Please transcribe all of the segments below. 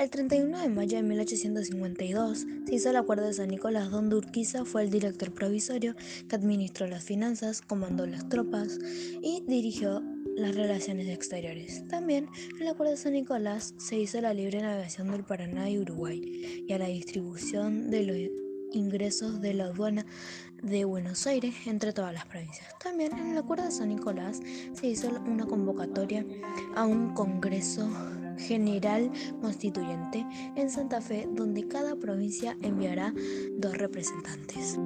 El 31 de mayo de 1852 se hizo el Acuerdo de San Nicolás, donde Urquiza fue el director provisorio que administró las finanzas, comandó las tropas y dirigió las relaciones exteriores. También en el Acuerdo de San Nicolás se hizo la libre navegación del Paraná y Uruguay y a la distribución de los ingresos de la aduana de Buenos Aires entre todas las provincias. También en el Acuerdo de San Nicolás se hizo una convocatoria a un Congreso General Constituyente en Santa Fe, donde cada provincia enviará dos representantes.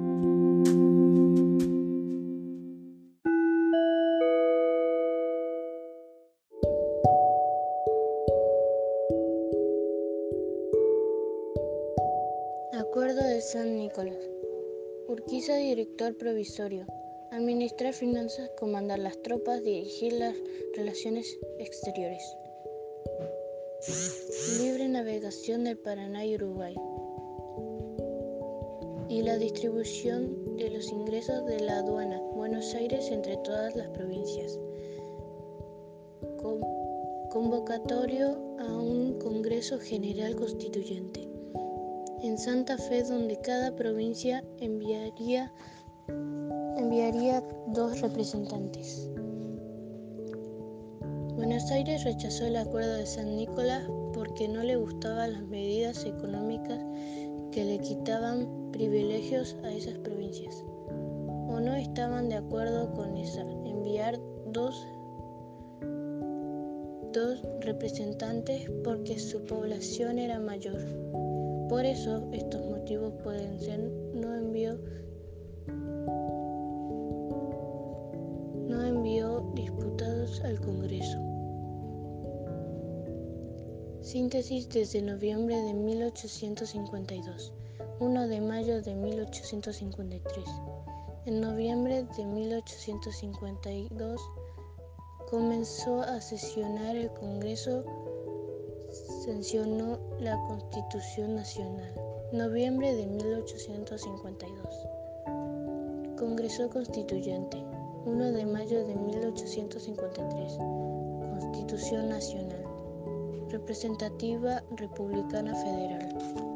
Acuerdo de San Nicolás. Urquiza, director provisorio. Administrar finanzas, comandar las tropas, dirigir las relaciones exteriores. Libre navegación del Paraná y Uruguay. Y la distribución de los ingresos de la aduana Buenos Aires entre todas las provincias. convocatorio a un Congreso General Constituyente en Santa Fe donde cada provincia enviaría, enviaría dos representantes. Buenos Aires rechazó el acuerdo de San Nicolás porque no le gustaban las medidas económicas que le quitaban privilegios a esas provincias. O no estaban de acuerdo con enviar dos, dos representantes porque su población era mayor. Por eso, estos motivos pueden ser no envió no envió diputados al Congreso. Síntesis desde noviembre de 1852, 1 de mayo de 1853. En noviembre de 1852 comenzó a sesionar el Congreso sancionó la Constitución Nacional. Noviembre de 1852. Congreso Constituyente. 1 de mayo de 1853. Constitución Nacional. Representativa Republicana Federal.